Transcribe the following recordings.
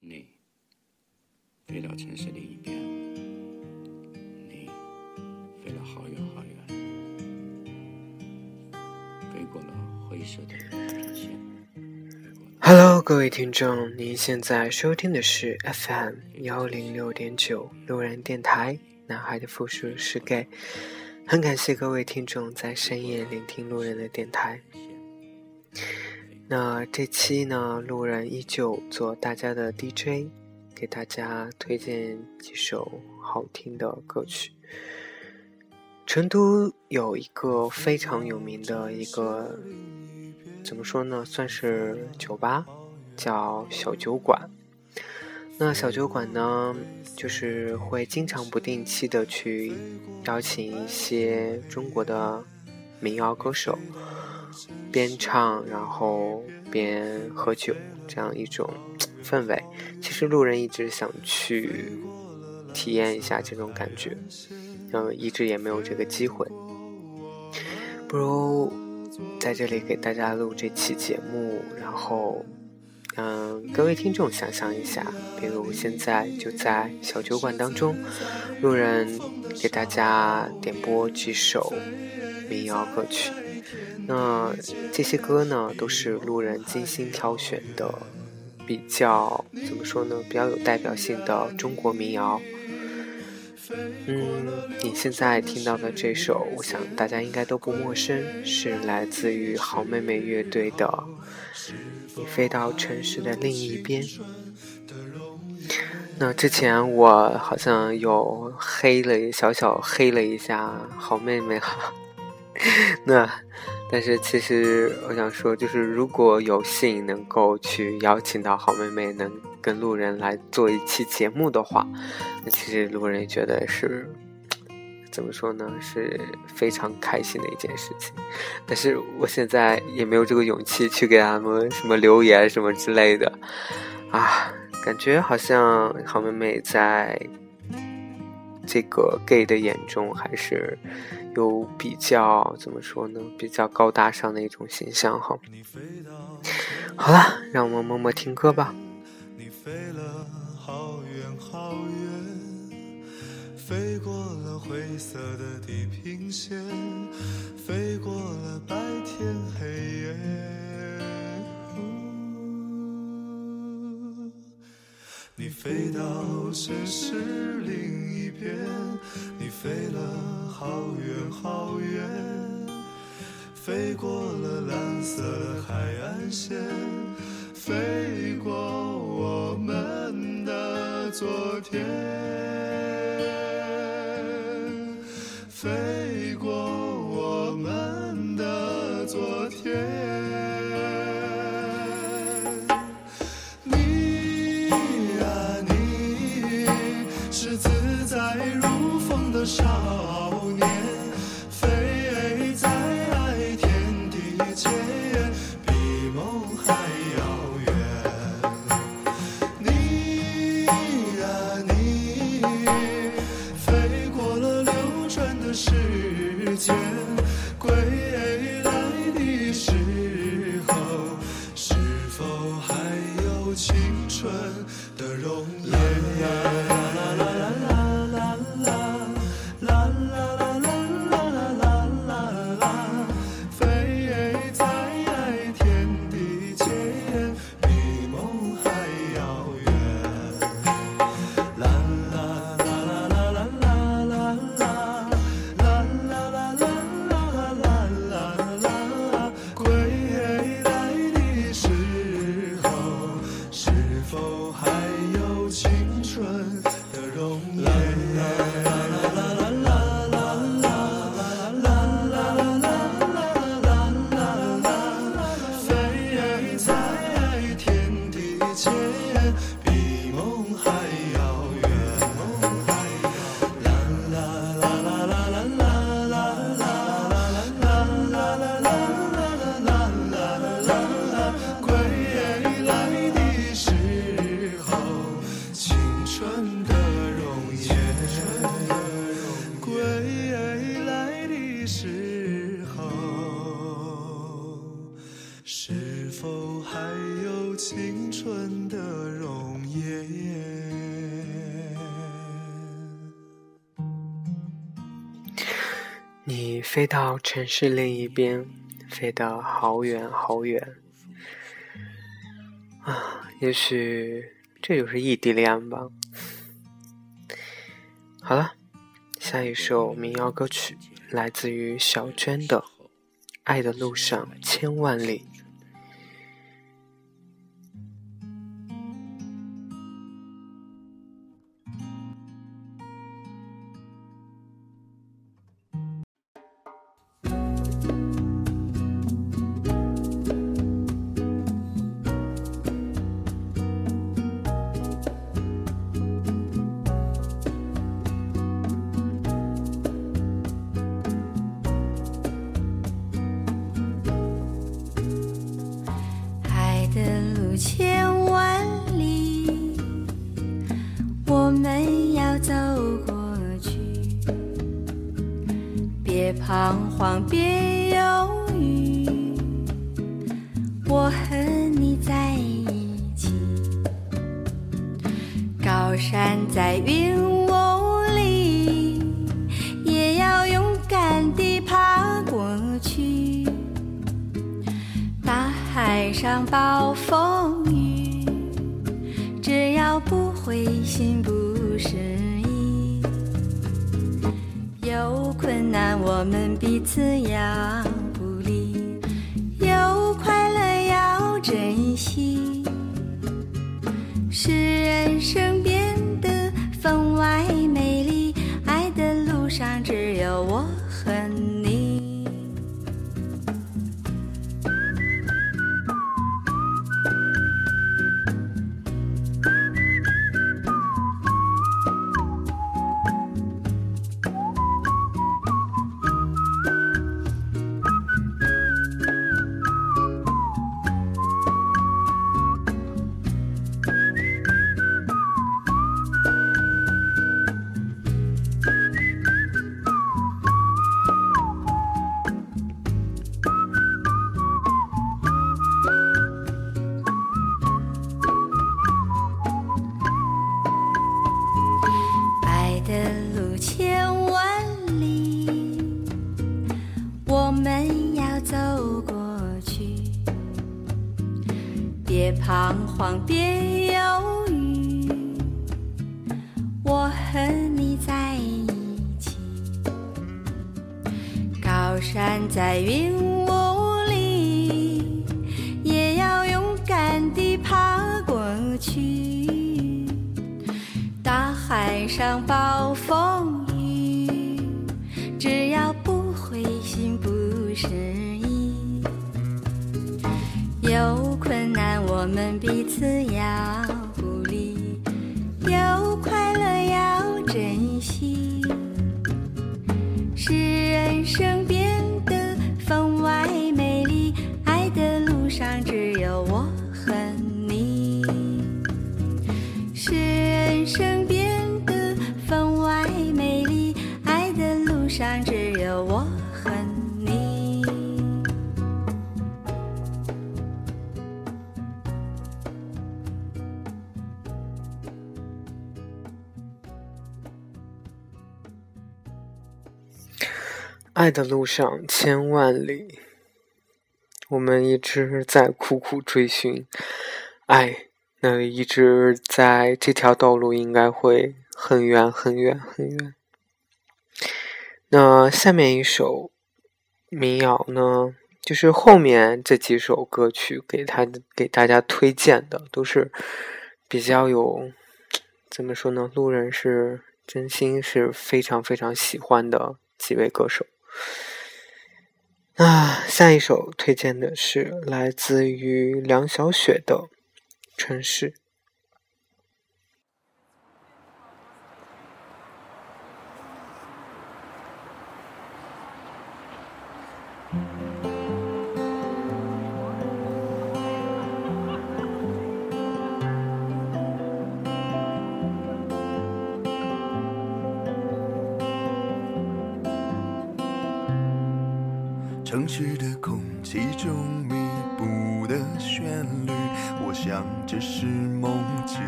你飞到城市另一边，你飞了好远好远，飞过了灰色的天。Hello，各位听众，您现在收听的是 FM 幺零六点九路人电台。男孩的复数是 gay。很感谢各位听众在深夜聆听路人的电台。那这期呢，路人依旧做大家的 DJ，给大家推荐几首好听的歌曲。成都有一个非常有名的一个，怎么说呢，算是酒吧，叫小酒馆。那小酒馆呢，就是会经常不定期的去邀请一些中国的民谣歌手。边唱然后边喝酒，这样一种氛围，其实路人一直想去体验一下这种感觉，嗯，一直也没有这个机会。不如在这里给大家录这期节目，然后，嗯，各位听众想象一下，比如现在就在小酒馆当中，路人给大家点播几首民谣歌曲。那这些歌呢，都是路人精心挑选的，比较怎么说呢？比较有代表性的中国民谣。嗯，你现在听到的这首，我想大家应该都不陌生，是来自于好妹妹乐队的《你飞到城市的另一边》。那之前我好像有黑了，小小黑了一下好妹妹哈。那。但是其实我想说，就是如果有幸能够去邀请到好妹妹，能跟路人来做一期节目的话，那其实路人觉得是怎么说呢，是非常开心的一件事情。但是我现在也没有这个勇气去给他们什么留言什么之类的啊，感觉好像好妹妹在这个 gay 的眼中还是。有比较怎么说呢？比较高大上的一种形象哈。好了，让我们默默听歌吧。你飞了好远好远，飞过了灰色的地平线，飞过了白天黑夜。你飞到城市另一边，你飞了。好远好远，飞过了蓝色的海岸线，飞过我们的昨天，飞到城市另一边，飞得好远好远啊！也许这就是异地恋吧。好了，下一首民谣歌曲来自于小娟的《爱的路上千万里》。别犹豫，我和你在一起。高山在云雾里，也要勇敢地爬过去。大海上暴风雨，只要不灰心不失。有困难，我们彼此要鼓励；有快乐，要珍惜。使人生变得分外爱的路上千万里，我们一直在苦苦追寻爱，那一直在这条道路应该会很远很远很远。那下面一首民谣呢，就是后面这几首歌曲给他给大家推荐的，都是比较有怎么说呢？路人是真心是非常非常喜欢的几位歌手。那，下一首推荐的是来自于梁晓雪的《城市》。城市的空气中弥布的旋律，我想这是梦境。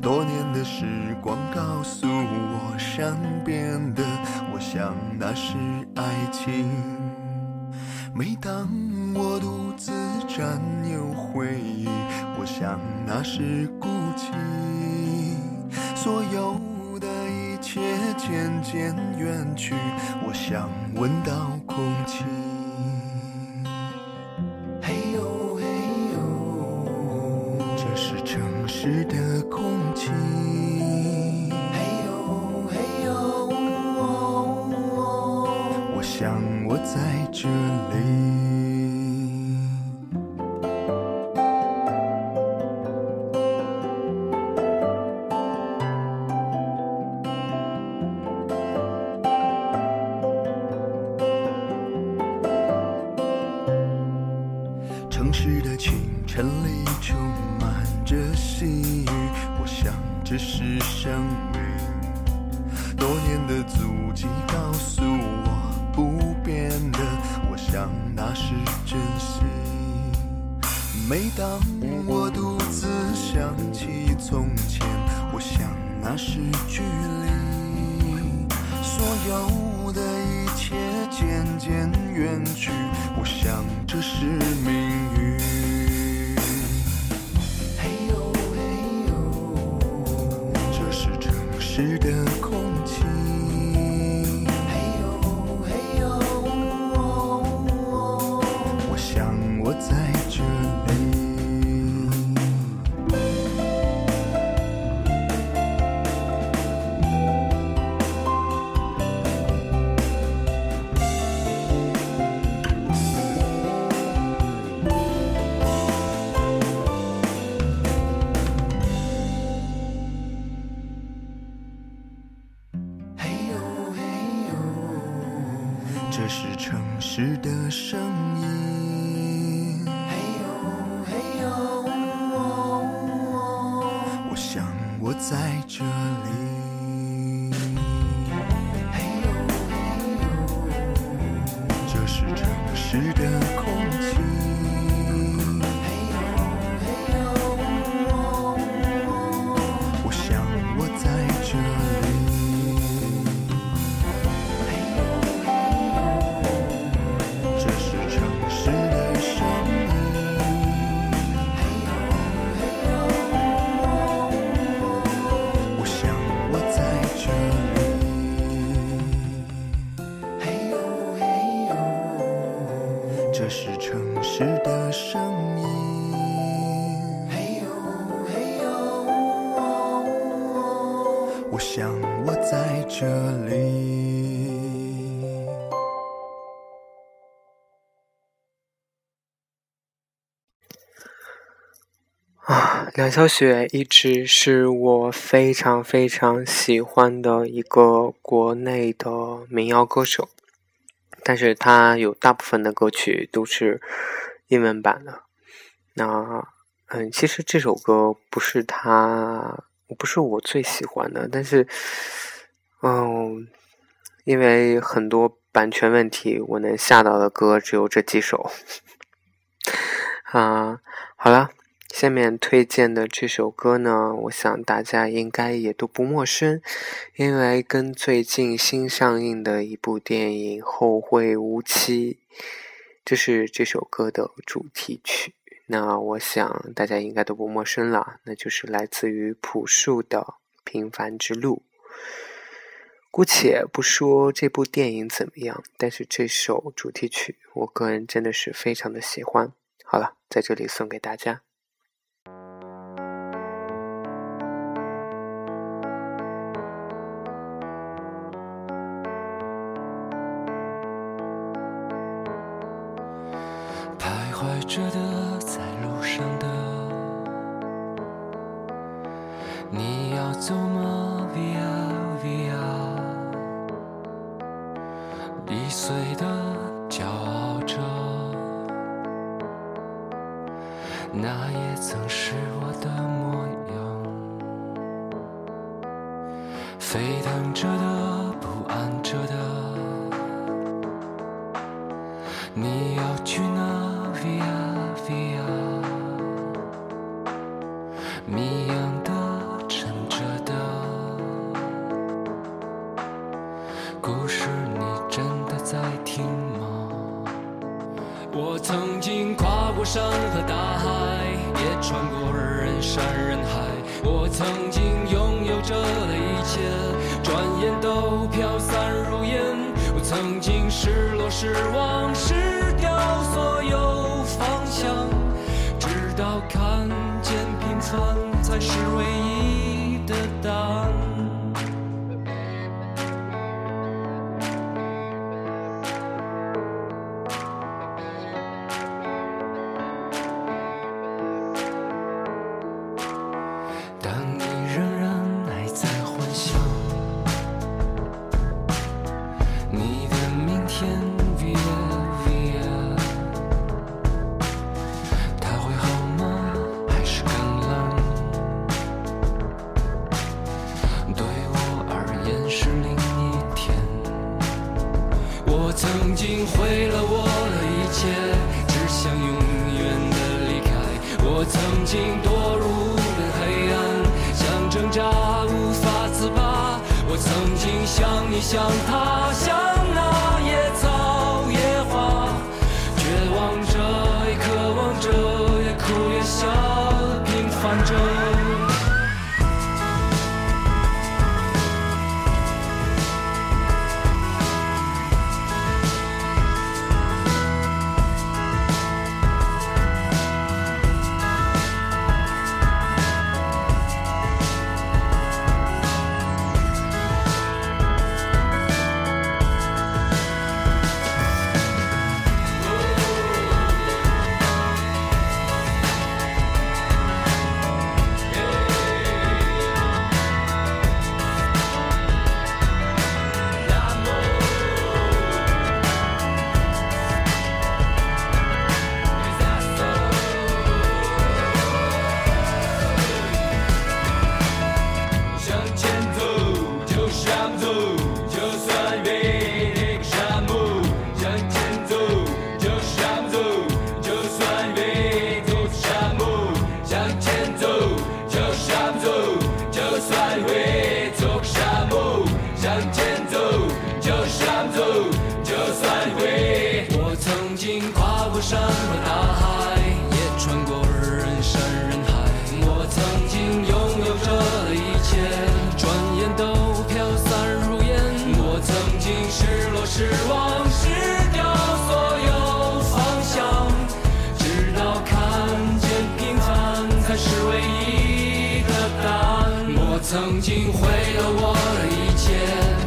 多年的时光告诉我，善变的，我想那是爱情。每当我独自占有回忆，我想那是孤寂。所有的一切渐渐远去，我想闻到空气。细雨，我想这是生命。多年的足迹告诉我不变的，我想那是真心。每当我独自想起从前，我想那是距离。所有的一切渐渐远去，我想这是命运。的声音。嘿呦嘿呦，我想我在这梁晓雪一直是我非常非常喜欢的一个国内的民谣歌手，但是她有大部分的歌曲都是英文版的。那，嗯，其实这首歌不是她，不是我最喜欢的，但是，嗯，因为很多版权问题，我能下到的歌只有这几首。啊，好了。下面推荐的这首歌呢，我想大家应该也都不陌生，因为跟最近新上映的一部电影《后会无期》，这是这首歌的主题曲。那我想大家应该都不陌生了，那就是来自于朴树的《平凡之路》。姑且不说这部电影怎么样，但是这首主题曲，我个人真的是非常的喜欢。好了，在这里送给大家。那也曾是我的模样。沸腾着的，不安着的。曾经毁了我的一切，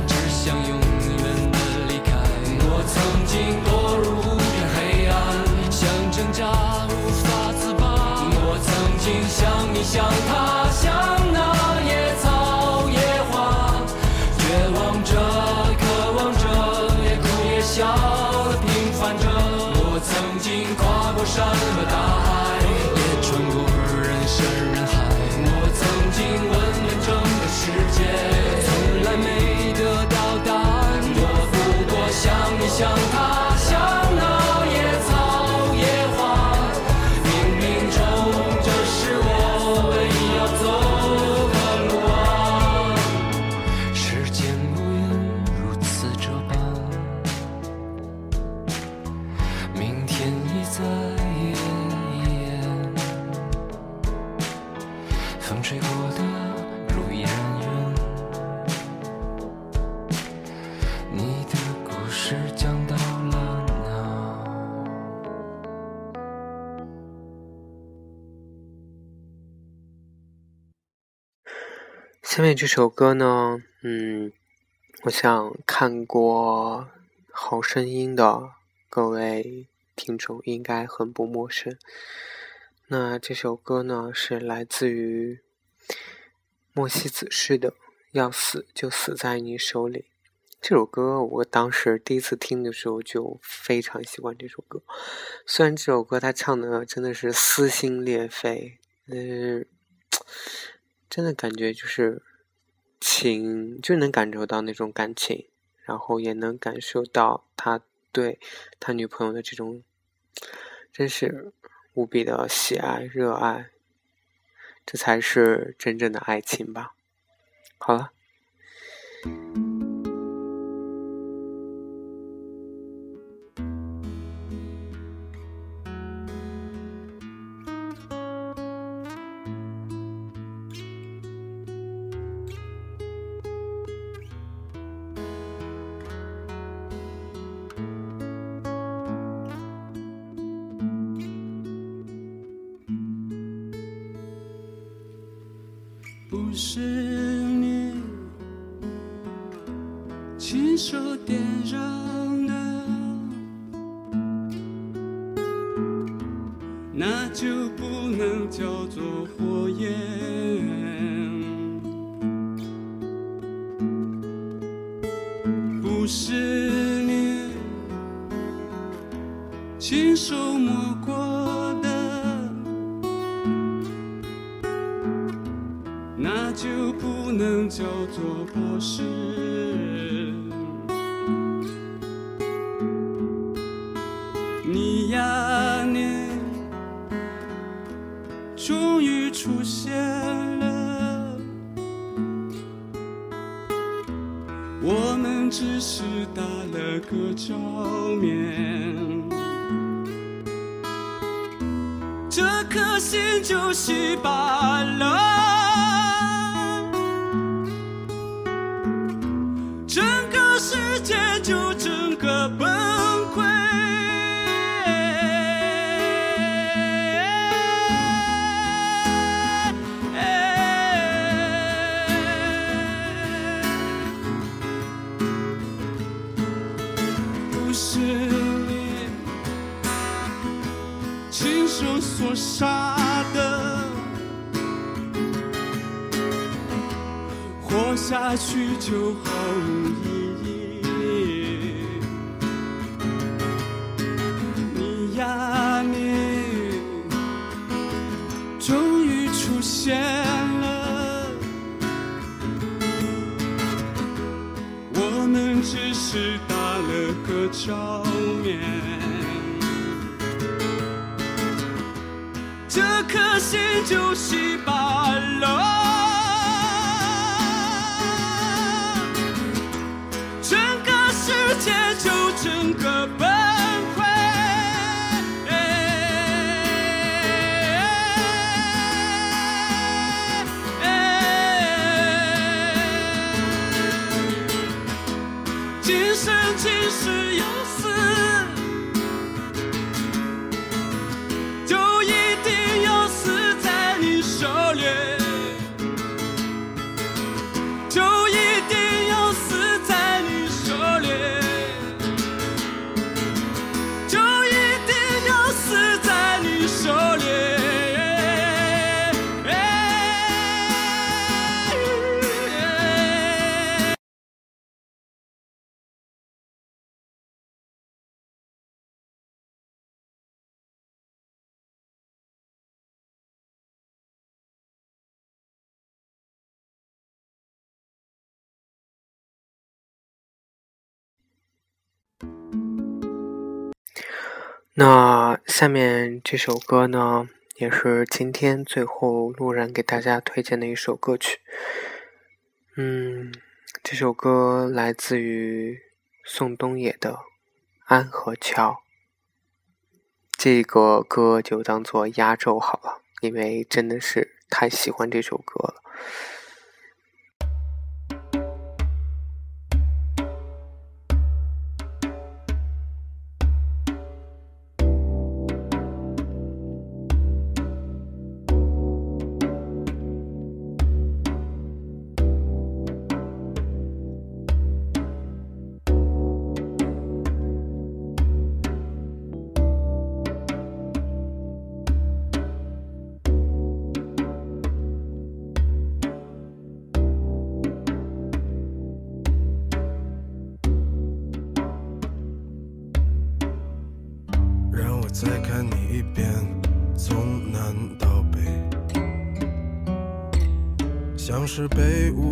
只想永远的离开。我曾经堕入无边黑暗，想挣扎无法自拔。我曾经像你像他。下面这首歌呢嗯我想看过好声音的各位听众应该很不陌生。那这首歌呢是来自于莫西子诗的要死就死在你手里。这首歌我当时第一次听的时候就非常喜欢这首歌。虽然这首歌他唱的真的是撕心裂肺但是真的感觉就是情，就能感受到那种感情，然后也能感受到他对他女朋友的这种，真是无比的喜爱、热爱，这才是真正的爱情吧。好了。是你亲手点燃的，那就不能叫做火焰。不是做博士。你呀你，终于出现了，我们只是打了个照面。这颗心就稀巴了，活下去就毫无意义。你呀你，终于出现了，我们只是打了个照面。这颗心就稀巴了，那下面这首歌呢，也是今天最后路人给大家推荐的一首歌曲。嗯，这首歌来自于宋冬野的《安和桥》。这个歌就当做压轴好了，因为真的是太喜欢这首歌了。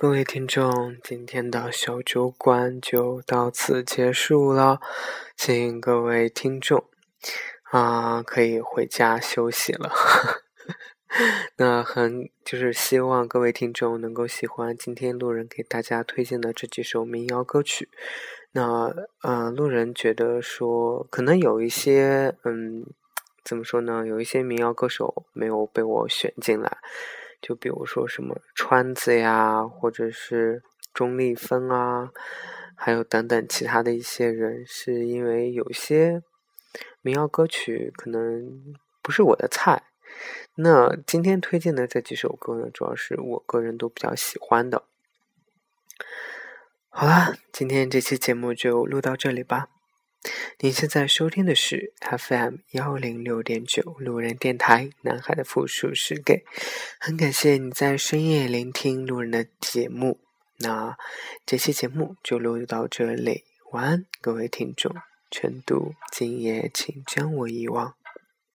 各位听众，今天的小酒馆就到此结束了，请各位听众啊、可以回家休息了。那很就是希望各位听众能够喜欢今天路人给大家推荐的这几首民谣歌曲。那呃，路人觉得说，可能有一些嗯，怎么说呢？有一些民谣歌手没有被我选进来。就比如说什么川子呀，或者是钟立风啊，还有等等其他的一些人，是因为有些民谣歌曲可能不是我的菜。那今天推荐的这几首歌呢，主要是我个人都比较喜欢的。好啦，今天这期节目就录到这里吧。您现在收听的是 FM 幺零六点九路人电台，男孩的复数是给。很感谢你在深夜聆听路人的节目。那这期节目就录到这里，晚安，各位听众。成都，今夜请将我遗忘。